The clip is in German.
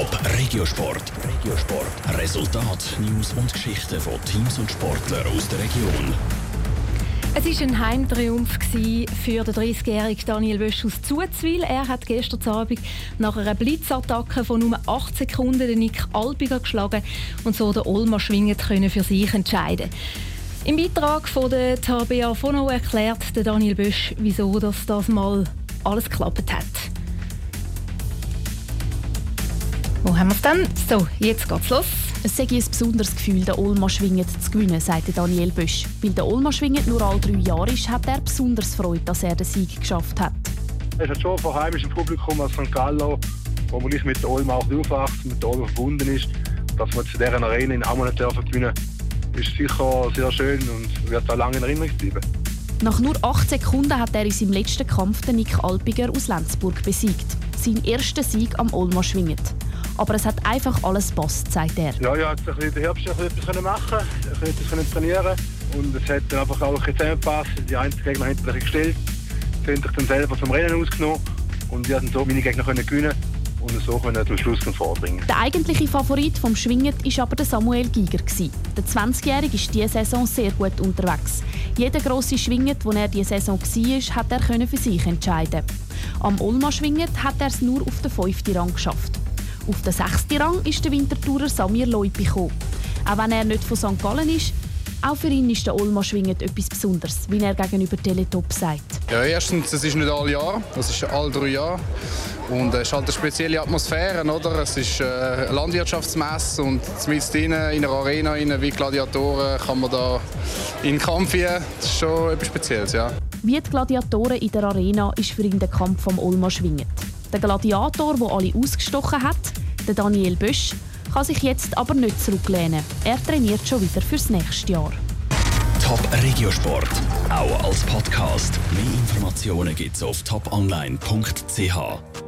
Top Regiosport. Regiosport. Resultat, News und Geschichten von Teams und Sportlern aus der Region. Es war ein Heimtriumph für den 30-jährigen Daniel Wösch aus Zuzwil. Er hat gestern Abend nach einer Blitzattacke von nur 8 Sekunden den Nick Albiger geschlagen und so den Olma schwingend für sich entscheiden. Im Beitrag von der Tabea Fono erklärt Daniel Bösch, wieso das, das mal alles geklappt hat. Wo haben wir es dann? So, jetzt geht's los. Es sei ein besonderes Gefühl, den Olma schwingend zu gewinnen, sagte Daniel Bösch. Weil der Olma schwingend nur alle drei Jahre ist, hat er besonders Freude, dass er den Sieg geschafft hat. Es hat schon von heimischem Publikum aus St. Gallo, wo man nicht mit der Olma auch aufwachsen, mit der Olma verbunden ist, dass man zu deren Arena in dürfen gewinnen ist sicher sehr schön und wird auch lange in Erinnerung bleiben. Nach nur acht Sekunden hat er in seinem letzten Kampf den Nick Alpiger aus Lenzburg besiegt. Sein erster Sieg am Olma schwingend aber es hat einfach alles gepasst, sagt er. Ja, ja, jetzt in der Herbst etwas machen, etwas trainieren und es hat dann einfach auch zusammengepasst. Die einzelnen Gegner haben sich gestellt, sie haben sich dann selber vom Rennen ausgenommen und wir haben so meine Gegner können gewinnen und so können zum Schluss vorbringen. Der eigentliche Favorit vom Schwingen war aber der Samuel Giger. Der 20-Jährige ist diese Saison sehr gut unterwegs. Jeder grosse Schwingen, wo er diese Saison war, hat er für sich entscheiden. Am Olma Schwingen hat er es nur auf den fünften Rang geschafft. Auf den sechsten Rang ist der Wintertourer Samir Leupi gekommen. Auch wenn er nicht von St. Gallen ist, auch für ihn ist der Olma schwingend etwas Besonderes, wie er gegenüber Teletop sagt. Ja, erstens, es ist nicht alle Jahre, es ist alle drei Jahre. Und es ist halt eine spezielle Atmosphäre, oder? Es ist äh, eine Landwirtschaftsmesse und mit in einer Arena wie Gladiatoren kann man da in den Kampf gehen. Das ist schon etwas Spezielles, ja. Wie die Gladiatoren in der Arena ist für ihn der Kampf vom Olma schwingend. Der Gladiator, der alle ausgestochen hat, der Daniel Bösch, kann sich jetzt aber nicht zurücklehnen. Er trainiert schon wieder fürs nächste Jahr. Top Regiosport, auch als Podcast. Mehr Informationen gibt's auf toponline.ch.